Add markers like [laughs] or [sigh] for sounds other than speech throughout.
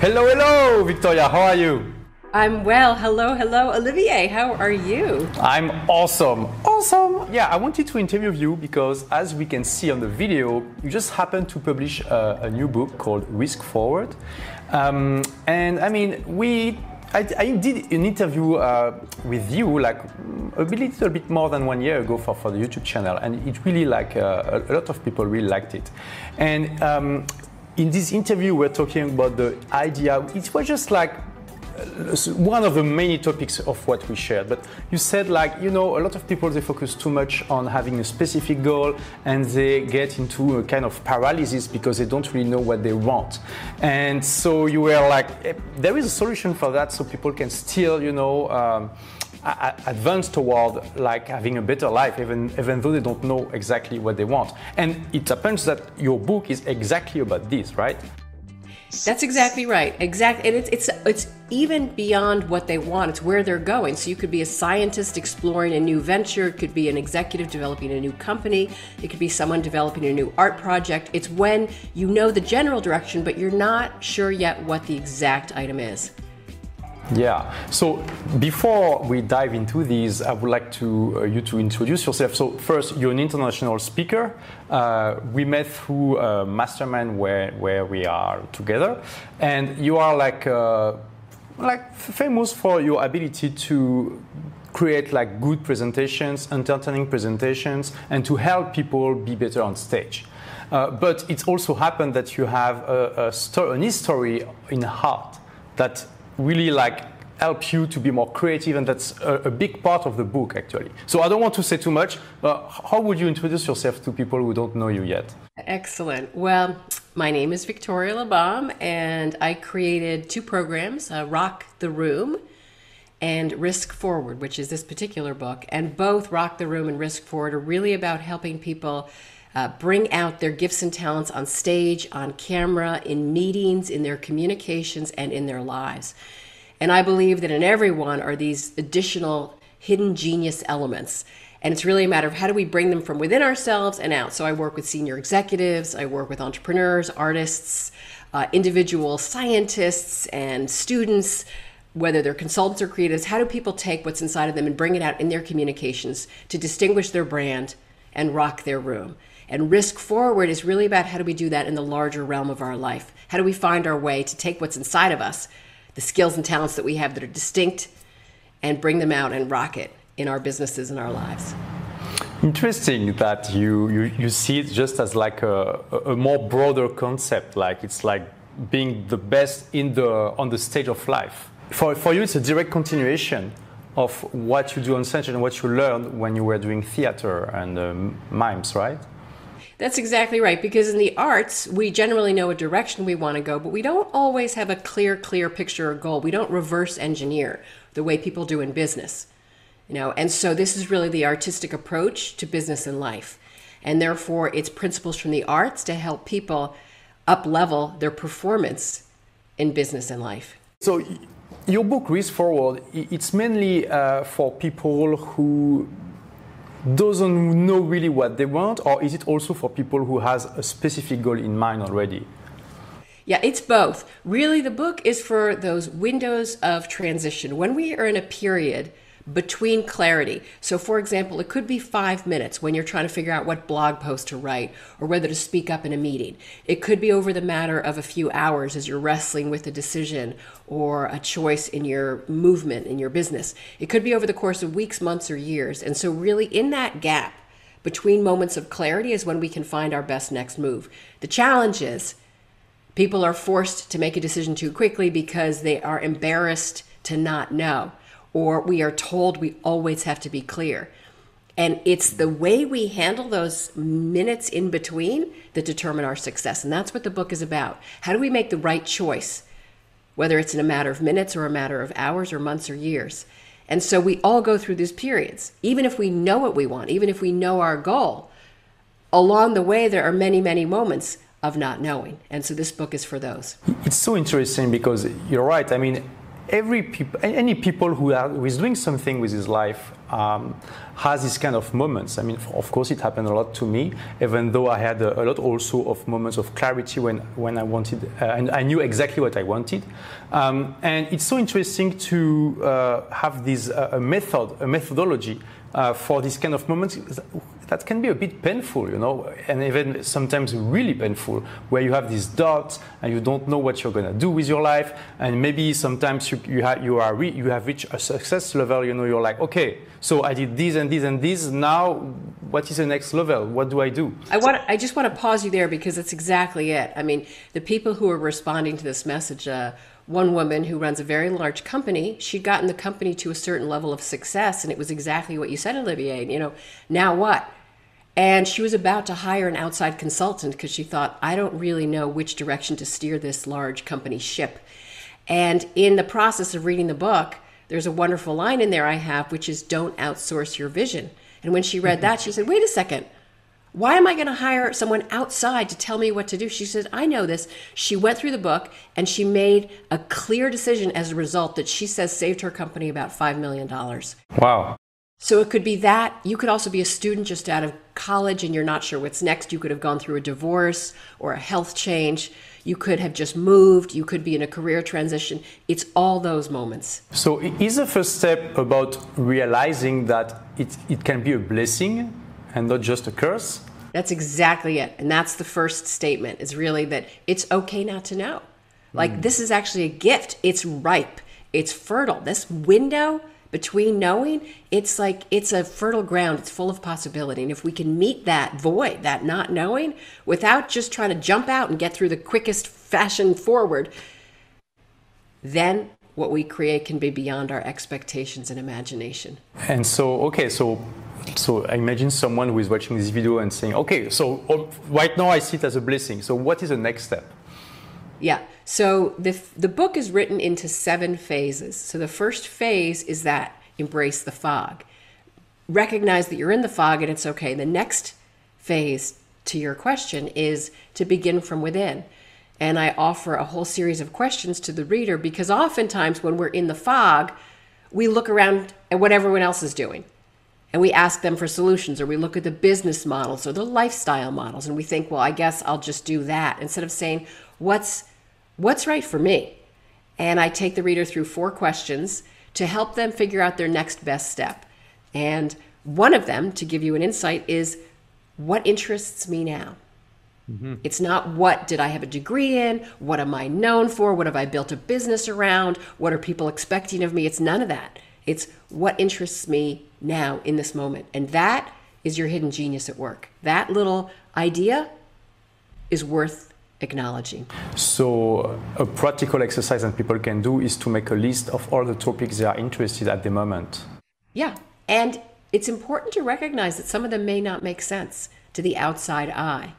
Hello, hello, Victoria. How are you? I'm well. Hello, hello, Olivier. How are you? I'm awesome. Awesome. Yeah, I wanted to interview you because, as we can see on the video, you just happened to publish a, a new book called Risk Forward. Um, and I mean, we. I, I did an interview uh, with you like a little bit more than one year ago for, for the YouTube channel, and it really like uh, a lot of people really liked it. And um, in this interview, we're talking about the idea. It was just like one of the many topics of what we shared. But you said like, you know, a lot of people, they focus too much on having a specific goal and they get into a kind of paralysis because they don't really know what they want. And so you were like, eh, there is a solution for that so people can still, you know, um, advance toward like having a better life even even though they don't know exactly what they want and it happens that your book is exactly about this right that's exactly right. Exactly, and it's it's it's even beyond what they want. It's where they're going. So you could be a scientist exploring a new venture. It could be an executive developing a new company. It could be someone developing a new art project. It's when you know the general direction, but you're not sure yet what the exact item is. Yeah. So before we dive into these, I would like to uh, you to introduce yourself. So first, you're an international speaker. Uh, we met through a mastermind where where we are together, and you are like uh, like famous for your ability to create like good presentations, entertaining presentations, and to help people be better on stage. Uh, but it's also happened that you have a, a an history in heart that really like help you to be more creative and that's a, a, big part of the book actually. So i don't want to say too much but how would you introduce yourself to people who don't know you yet? Excellent. Well my name is victoria labalme and i created two programs uh, rock the room and risk forward which is this particular book. And both rock the room and risk forward are really about helping people uh, bring out their gifts and talents on stage, on camera, in meetings, in their communications, and in their lives. And I believe that in everyone are these additional hidden genius elements. And it's really a matter of how do we bring them from within ourselves and out. So I work with senior executives, I work with entrepreneurs, artists, uh, individual scientists, and students, whether they're consultants or creatives. How do people take what's inside of them and bring it out in their communications to distinguish their brand and rock their room? And risk forward is really about how do we do that in the larger realm of our life? How do we find our way to take what's inside of us, the skills and talents that we have that are distinct, and bring them out and rock it in our businesses and our lives? Interesting that you, you, you see it just as like a, a more broader concept, like it's like being the best in the, on the stage of life. For, for you, it's a direct continuation of what you do on stage and what you learned when you were doing theater and um, mimes, right? That's exactly right. Because in the arts, we generally know a direction we want to go, but we don't always have a clear, clear picture or goal. We don't reverse engineer the way people do in business. You know, and so this is really the artistic approach to business and life. And therefore, it's principles from the arts to help people up level their performance in business and life. So, your book, Risk Forward, it's mainly uh, for people who doesn't know really what they want, or is it also for people who has a specific goal in mind already? Yeah, it's both. Really, the book is for those windows of transition. When we are in a period between clarity. So, for example, it could be five minutes when you're trying to figure out what blog post to write or whether to speak up in a meeting. It could be over the matter of a few hours as you're wrestling with a decision or a choice in your movement in your business. It could be over the course of weeks, months, or years. And so, really, in that gap between moments of clarity is when we can find our best next move. The challenge is people are forced to make a decision too quickly because they are embarrassed to not know or we are told we always have to be clear. And it's the way we handle those minutes in between that determine our success. And that's what the book is about. How do we make the right choice, whether it's in a matter of minutes or a matter of hours or months or years? And so we all go through these periods. Even if we know what we want, even if we know our goal, along the way, there are many, many moments of not knowing. And so this book is for those. It's so interesting because you're right. I mean, every people, any people who, are, who is doing something with his life um, has these kind of moments. I mean, of course, it happened a lot to me, even though I had a, a lot also of moments of clarity when, when I wanted, uh, and I knew exactly what I wanted. Um, and it's so interesting to uh, have this uh, a method, a methodology uh, for these kind of moments that can be a bit painful, you know, and even sometimes really painful, where you have these doubts and you don't know what you're going to do with your life, and maybe sometimes you you, ha- you are re- you have reached a success level, you know, you're like, okay, so I did this and this and this. Now, what is the next level? What do I do? I want I just want to pause you there because it's exactly it. I mean, the people who are responding to this message. Uh, one woman who runs a very large company, she'd gotten the company to a certain level of success, and it was exactly what you said, Olivier. You know, now what? And she was about to hire an outside consultant because she thought, I don't really know which direction to steer this large company ship. And in the process of reading the book, there's a wonderful line in there I have, which is don't outsource your vision. And when she read that, she said, wait a second. Why am I going to hire someone outside to tell me what to do? She said, I know this. She went through the book and she made a clear decision as a result that she says saved her company about $5 million. Wow. So it could be that. You could also be a student just out of college and you're not sure what's next. You could have gone through a divorce or a health change. You could have just moved. You could be in a career transition. It's all those moments. So, is the first step about realizing that it, it can be a blessing and not just a curse? That's exactly it. And that's the first statement is really that it's okay not to know. Like, mm. this is actually a gift. It's ripe, it's fertile. This window between knowing, it's like it's a fertile ground. It's full of possibility. And if we can meet that void, that not knowing, without just trying to jump out and get through the quickest fashion forward, then what we create can be beyond our expectations and imagination. And so, okay, so so I imagine someone who is watching this video and saying, okay, so oh, right now I see it as a blessing. So what is the next step? Yeah. So the the book is written into seven phases. So the first phase is that embrace the fog. Recognize that you're in the fog and it's okay. The next phase to your question is to begin from within. And I offer a whole series of questions to the reader because oftentimes when we're in the fog, we look around at what everyone else is doing and we ask them for solutions or we look at the business models or the lifestyle models and we think well i guess i'll just do that instead of saying what's what's right for me? And i take the reader through four questions to help them figure out their next best step. And one of them to give you an insight is what interests me now? Mm-hmm. it's not what did i have a degree in? What am i known for? What have i built a business around? What are people expecting of me? It's none of that. It's what interests me now in this moment. And that is your hidden genius at work. That little idea is worth acknowledging. So, a practical exercise that people can do is to make a list of all the topics they are interested at the moment. Yeah. And it's important to recognize that some of them may not make sense to the outside eye.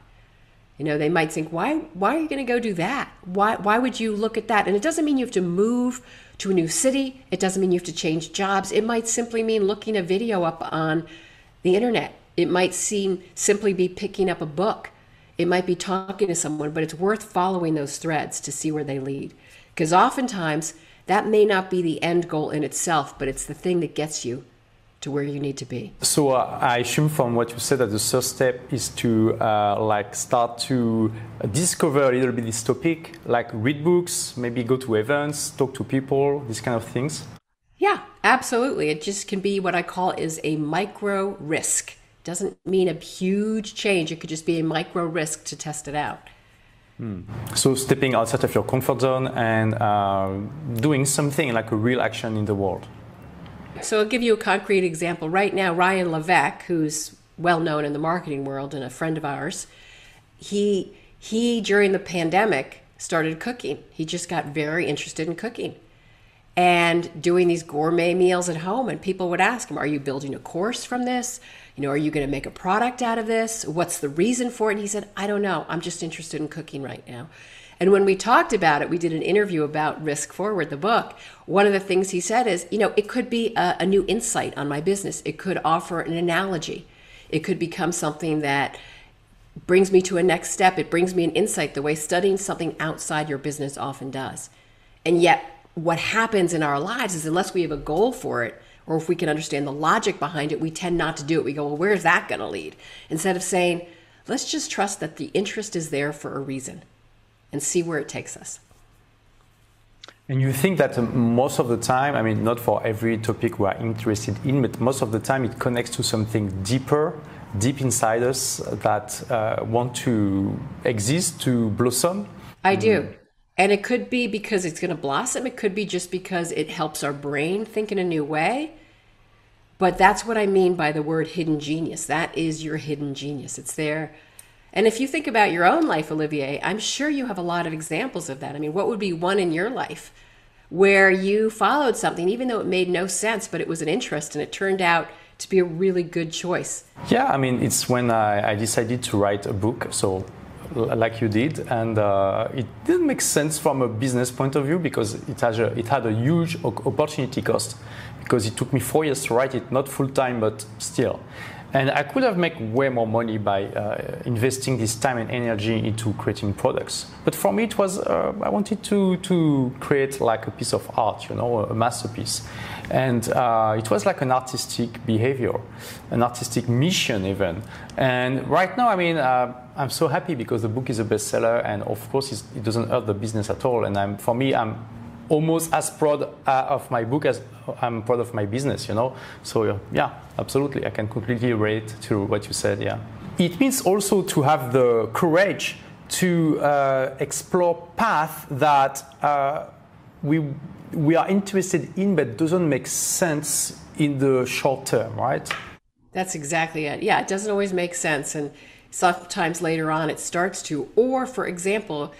You know, they might think, why, why are you going to go do that? Why, why would you look at that? And it doesn't mean you have to move to a new city. It doesn't mean you have to change jobs. It might simply mean looking a video up on the internet. It might seem simply be picking up a book. It might be talking to someone, but it's worth following those threads to see where they lead. Because oftentimes that may not be the end goal in itself, but it's the thing that gets you to where you need to be. So uh, I assume from what you said that the first step is to uh, like start to discover a little bit this topic, like read books, maybe go to events, talk to people, these kind of things. Yeah, absolutely. It just can be what I call is a micro risk. Doesn't mean a huge change. It could just be a micro risk to test it out. Hmm. So stepping outside of your comfort zone and uh, doing something like a real action in the world. So I'll give you a concrete example. Right now, Ryan Levesque, who's well known in the marketing world and a friend of ours, he he during the pandemic started cooking. He just got very interested in cooking and doing these gourmet meals at home. And people would ask him, Are you building a course from this? You know, are you going to make a product out of this? What's the reason for it? And he said, I don't know. I'm just interested in cooking right now. And when we talked about it, we did an interview about Risk Forward, the book. One of the things he said is, you know, it could be a, a new insight on my business. It could offer an analogy. It could become something that brings me to a next step. It brings me an insight the way studying something outside your business often does. And yet, what happens in our lives is unless we have a goal for it, or if we can understand the logic behind it, we tend not to do it. We go, well, where's that going to lead? Instead of saying, let's just trust that the interest is there for a reason and see where it takes us. And you think that most of the time, I mean, not for every topic we are interested in, but most of the time it connects to something deeper, deep inside us that uh, want to exist, to blossom? I do. And it could be because it's going to blossom. It could be just because it helps our brain think in a new way. But that's what I mean by the word hidden genius. That is your hidden genius. It's there. And if you think about your own life, Olivier, I'm sure you have a lot of examples of that. I mean, what would be one in your life where you followed something, even though it made no sense, but it was an interest and it turned out to be a really good choice? Yeah, I mean, it's when I, I decided to write a book. So like you did, and uh, it didn't make sense from a business point of view because it has a, it had a huge opportunity cost because it took me four years to write it, not full time, but still. And I could have made way more money by uh, investing this time and energy into creating products. But for me, it was uh, I wanted to to create like a piece of art, you know, a masterpiece, and uh, it was like an artistic behavior, an artistic mission even. And right now, I mean, uh, I'm so happy because the book is a bestseller, and of course, it doesn't hurt the business at all. And I'm for me, I'm almost as proud uh, of my book as I'm proud of my business, you know. So yeah, absolutely, I can completely relate to what you said. Yeah, it means also to have the courage to uh, explore path that uh, we we are interested in, but doesn't make sense in the short term, right? That's exactly it. Yeah, it doesn't always make sense, and sometimes later on it starts to. Or, for example,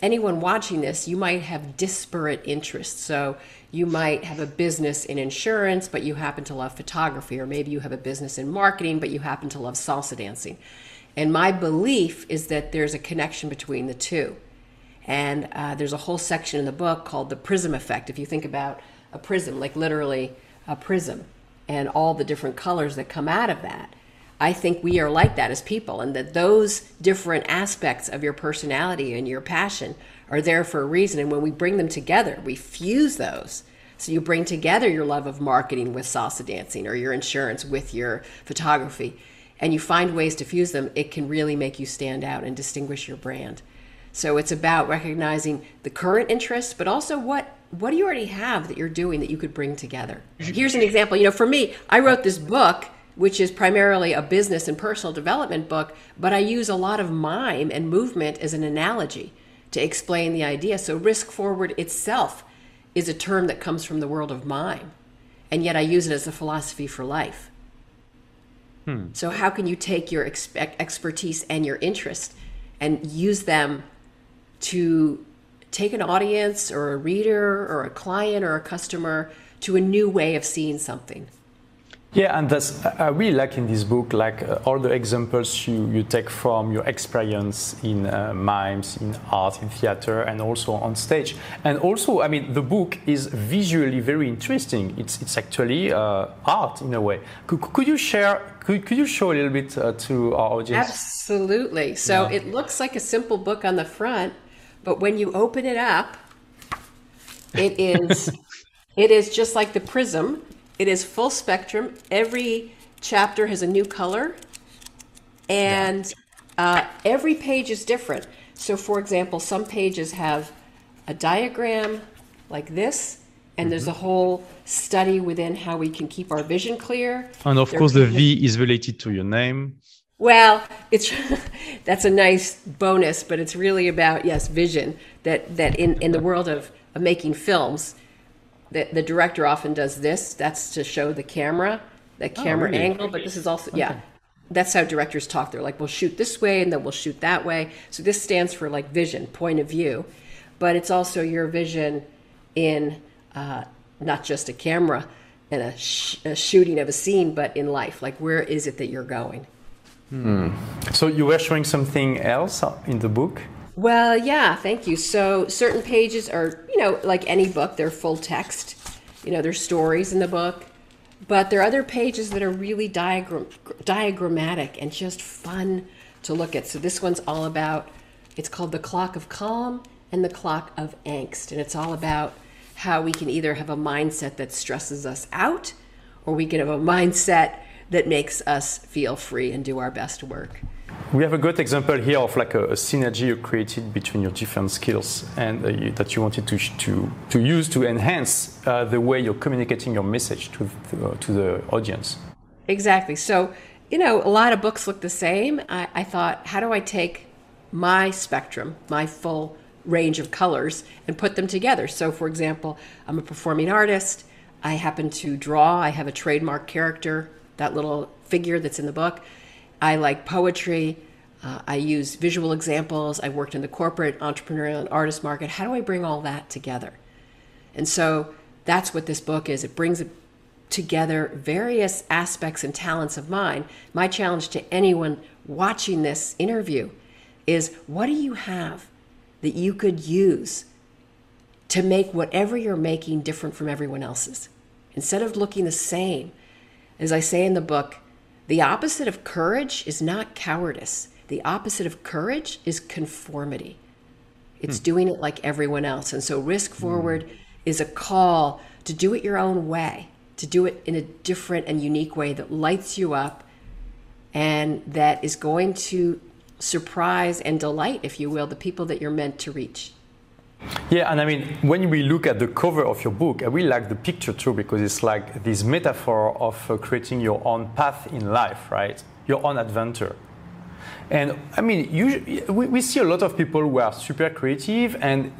anyone watching this, you might have disparate interests. So you might have a business in insurance, but you happen to love photography, or maybe you have a business in marketing, but you happen to love salsa dancing. And my belief is that there's a connection between the two. And uh, there's a whole section in the book called the prism effect. If you think about a prism, like literally a prism, and all the different colors that come out of that. I think we are like that as people, and that those different aspects of your personality and your passion are there for a reason. And when we bring them together, we fuse those. So you bring together your love of marketing with salsa dancing or your insurance with your photography, and you find ways to fuse them, it can really make you stand out and distinguish your brand. So it's about recognizing the current interests, but also what what do you already have that you're doing that you could bring together. Here's an example. You know, for me, I wrote this book which is primarily a business and personal development book, but I use a lot of mime and movement as an analogy to explain the idea. So, risk forward itself is a term that comes from the world of mime, and yet I use it as a philosophy for life. Hmm. So, how can you take your expertise and your interest and use them to take an audience or a reader or a client or a customer to a new way of seeing something? Yeah, and that's I really like in this book, like uh, all the examples you, you take from your experience in uh, mimes, in art, in theater, and also on stage. And also, I mean, the book is visually very interesting. It's it's actually uh, art in a way. Could, could you share? Could, could you show a little bit uh, to our audience? Absolutely. So yeah. it looks like a simple book on the front, but when you open it up, it is [laughs] it is just like the prism it is full spectrum. Every chapter has a new color, and uh, every page is different. So, for example, some pages have a diagram like this, and mm-hmm. there's a whole study within how we can keep our vision clear. And of there course, the V is related to your name. Well, it's [laughs] that's a nice bonus, but it's really about yes, vision. That that in in the world of, of making films, the, the director often does this. That's to show the camera, the oh, camera oh, really? angle. But this is also okay. yeah. That's how directors talk. They're like, we'll shoot this way and then we'll shoot that way. So this stands for like vision, point of view, but it's also your vision in uh, not just a camera and a, sh- a shooting of a scene, but in life. Like, where is it that you're going? Hmm. So you were showing something else in the book? Well, yeah, thank you. So certain pages are, you know, like any book, they're full text. You know, there's stories in the book, but there are other pages that are really diagram diagrammatic and just fun to look at. So this one's all about it's called The Clock of Calm and The Clock of Angst, and it's all about how we can either have a mindset that stresses us out or we can have a mindset that makes us feel free and do our best work. We have a great example here of like a, a synergy you created between your different skills and uh, you, that you wanted to, to, to use to enhance uh, the way you're communicating your message to, to, uh, to, the audience. Exactly. So, you know, a lot of books look the same. I, I thought, how do I take my spectrum, my full range of colors, and put them together? So, for example, I'm a performing artist. I happen to draw. I have a trademark character, that little figure that's in the book. I like poetry. Uh, I use visual examples. I worked in the corporate, entrepreneurial, and artist market. How do I bring all that together? And so that's what this book is. It brings together various aspects and talents of mine. My challenge to anyone watching this interview is what do you have that you could use to make whatever you're making different from everyone else's? Instead of looking the same, as I say in the book, the opposite of courage is not cowardice. The opposite of courage is conformity. It's hmm. doing it like everyone else. And so, risk forward hmm. is a call to do it your own way, to do it in a different and unique way that lights you up and that is going to surprise and delight, if you will, the people that you're meant to reach. Yeah, and I mean, when we look at the cover of your book, I really like the picture too because it's like this metaphor of uh, creating your own path in life, right? Your own adventure. And I mean, usually, we, we see a lot of people who are super creative, and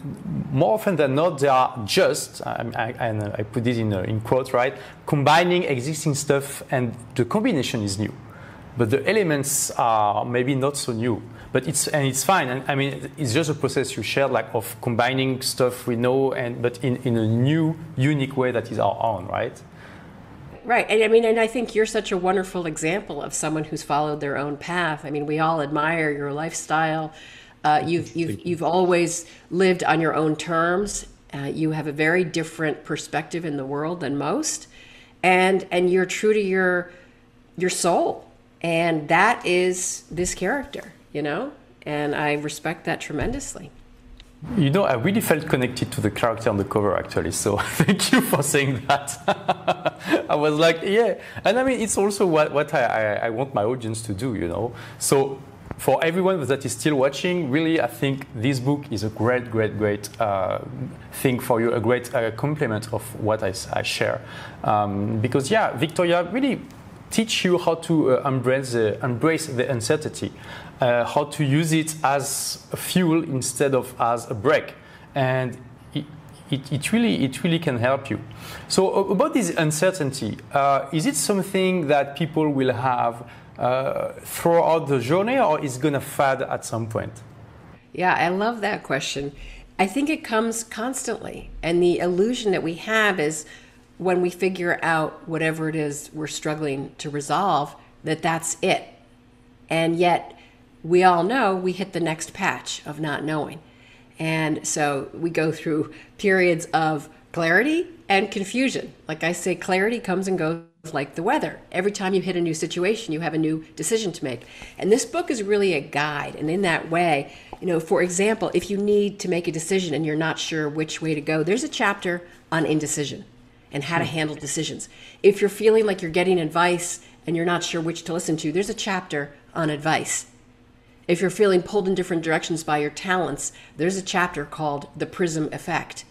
more often than not, they are just, I, I, and I put it in, uh, in quotes, right? Combining existing stuff, and the combination is new. But the elements are maybe not so new but it's and it's fine. And I mean, it's just a process you shared, like of combining stuff we know, and but in, in a new, unique way that is our own, right? Right. And I mean, and I think you're such a wonderful example of someone who's followed their own path. I mean, we all admire your lifestyle. Uh, you've you've you've always lived on your own terms. Uh, you have a very different perspective in the world than most, and and you're true to your your soul, and that is this character you know? And I respect that tremendously. You know, I really felt connected to the character on the cover actually, so [laughs] thank you for saying that. [laughs] I was like, yeah. And I mean, it's also what, what I, I, I, want my audience to do, you know? So for everyone that is still watching, really, I think this book is a great, great, great uh, thing for you, a great uh, complement of what I, I share. Um, because, yeah, Victoria really teach you how to uh, embrace, the, embrace the uncertainty, uh, how to use it as a fuel instead of as a brake. And it, it, it really, it really can help you. So, about this uncertainty, uh, is it something that people will have uh, throughout the journey or is going to fade at some point? Yeah, I love that question. I think it comes constantly. And the illusion that we have is when we figure out whatever it is we're struggling to resolve, that that's it. And yet, we all know we hit the next patch of not knowing. And so we go through periods of clarity and confusion. Like I say, clarity comes and goes like the weather. Every time you hit a new situation, you have a new decision to make. And this book is really a guide. And in that way, you know, for example, if you need to make a decision and you're not sure which way to go, there's a chapter on indecision and how to hmm. handle decisions. If you're feeling like you're getting advice and you're not sure which to listen to, there's a chapter on advice. If you're feeling pulled in different directions by your talents, there's a chapter called The Prism Effect.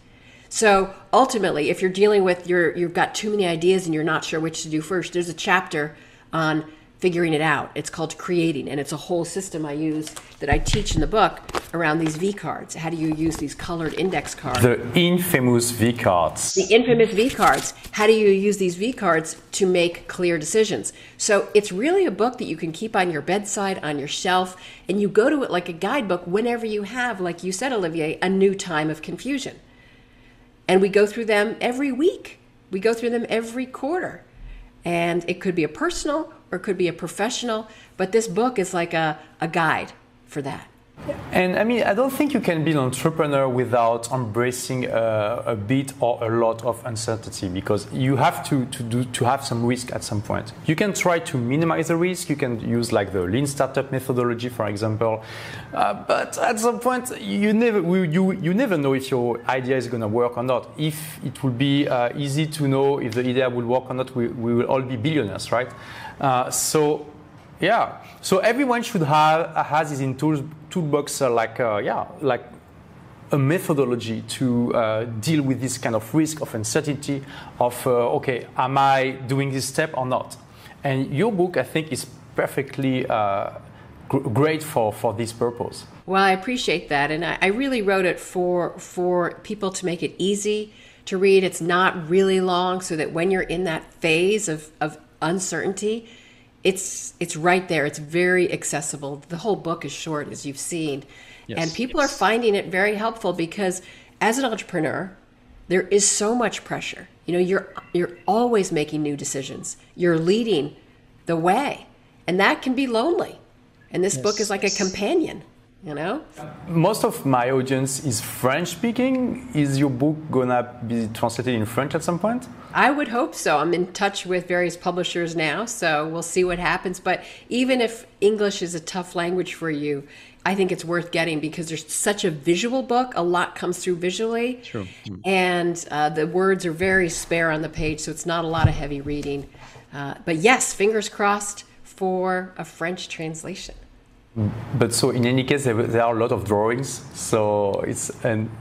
So ultimately, if you're dealing with your you've got too many ideas and you're not sure which to do first, there's a chapter on figuring it out. It's called creating, and it's a whole system I use that I teach in the book around these V cards. How do you use these colored index cards? The infamous V cards. The infamous V cards. How do you use these V cards to make clear decisions? So it's really a book that you can keep on your bedside, on your shelf, and you go to it like a guidebook whenever you have, like you said, Olivier, a new time of confusion. And we go through them every week. We go through them every quarter. And it could be a personal or it could be a professional, but this book is like a, a guide for that. And I mean, I don't think you can be an entrepreneur without embracing a, a, bit or a lot of uncertainty because you have to, to do to have some risk at some point. You can try to minimize the risk. You can use like the lean startup methodology, for example. Uh, but at some point, you never you, you never know if your idea is going to work or not. If it will be uh, easy to know if the idea will work or not, we, we will all be billionaires, right? Uh, so yeah. So everyone should have has his in tools, toolbox uh, like uh, yeah like a methodology to uh, deal with this kind of risk of uncertainty of uh, okay am I doing this step or not? And your book I think is perfectly uh, great for for this purpose. Well, I appreciate that, and I, I really wrote it for for people to make it easy to read. It's not really long, so that when you're in that phase of of uncertainty it's it's right there. It's very accessible. The whole book is short, as you've seen, yes. and people are finding it very helpful because as an entrepreneur, there is so much pressure. You know, you're you're always making new decisions. You're leading the way, and that can be lonely. And this yes. book is like a companion you know most of my audience is french speaking is your book gonna be translated in french at some point i would hope so. I'm in touch with various publishers now so we'll see what happens. But even if english is a tough language for you i think it's worth getting because there's such a visual book. A lot comes through visually. True. and uh, the words are very spare on the page so it's not a lot of heavy reading. Uh, but yes fingers crossed for a french translation. But so in any case, there, there are a lot of drawings. So it's and, and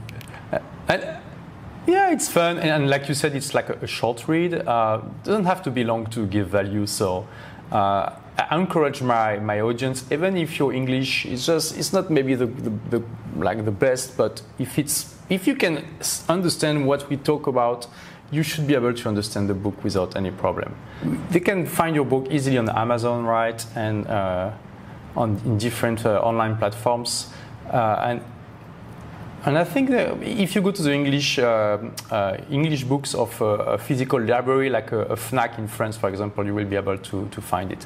yeah, it's fun. And, and, like you said, it's like a, a short read. Uh, doesn't have to be long to give value. So. Uh, I encourage my, my audience, even if your English is just it's not maybe the, the, the, like the best, but if it's if you can understand what we talk about, you should be able to understand the book without any problem. They can find your book easily on Amazon, right? And uh, on in different uh, online platforms. Uh, and and I think that if you go to the English uh, uh, English books of a, physical library, like a, a, FNAC in France, for example, you will be able to, to find it.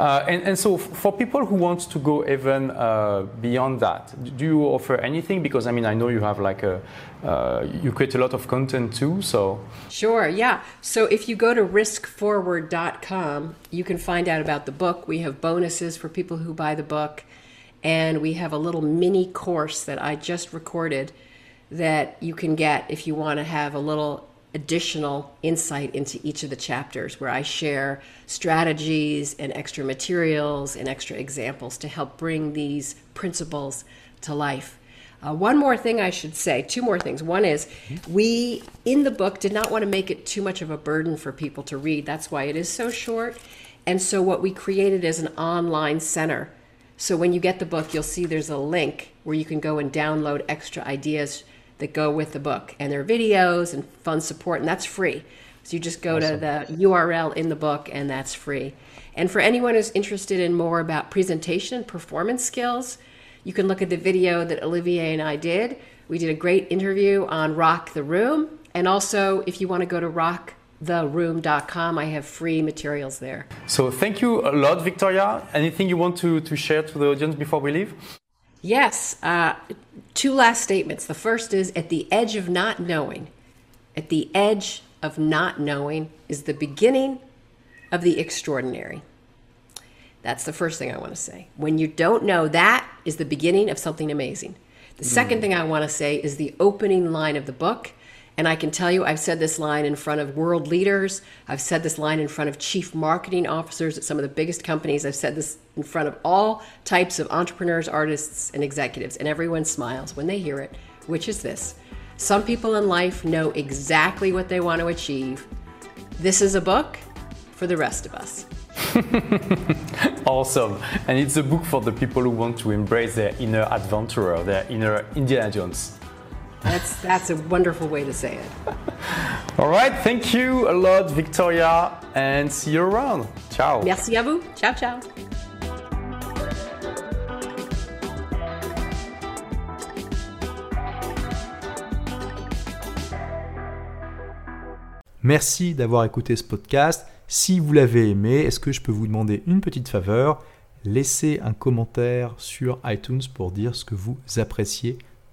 Uh, and, and so, for people who want to go even uh, beyond that, do you offer anything? Because I mean, I know you have like a uh, you create a lot of content too. So sure, yeah. So if you go to riskforward.com, you can find out about the book. We have bonuses for people who buy the book and we have a little mini course that I just recorded that you can get if you want to have a little additional insight into each of the chapters where I share strategies and extra materials and extra examples to help bring these principles to life. Uh, one more thing I should say, two more things. One is we, in the book, did not want to make it too much of a burden for people to read. That's why it is so short. And so, what we created is an online center so when you get the book, you'll see there's a link where you can go and download extra ideas that go with the book. And there are videos and fun support, and that's free. So you just go awesome. to the URL in the book, and that's free. And for anyone who's interested in more about presentation and performance skills, you can look at the video that Olivier and I did. We did a great interview on Rock the Room. And also, if you want to go to Rock theroom.com. I have free materials there. So thank you a lot, Victoria. Anything you want to, to share to the audience before we leave? Yes. Uh, two last statements. The first is at the edge of not knowing, at the edge of not knowing is the beginning of the extraordinary. That's the first thing I want to say. When you don't know, that is the beginning of something amazing. The second mm. thing I want to say is the opening line of the book and I can tell you, I've said this line in front of world leaders. I've said this line in front of chief marketing officers at some of the biggest companies. I've said this in front of all types of entrepreneurs, artists, and executives. And everyone smiles when they hear it, which is this Some people in life know exactly what they want to achieve. This is a book for the rest of us. [laughs] awesome. And it's a book for the people who want to embrace their inner adventurer, their inner Indiana Jones. That's that's a wonderful way to say it. All right, thank you a lot, Victoria, and see you around. Ciao. Merci à vous. Ciao, ciao. Merci d'avoir écouté ce podcast. Si vous l'avez aimé, est-ce que je peux vous demander une petite faveur? Laissez un commentaire sur iTunes pour dire ce que vous appréciez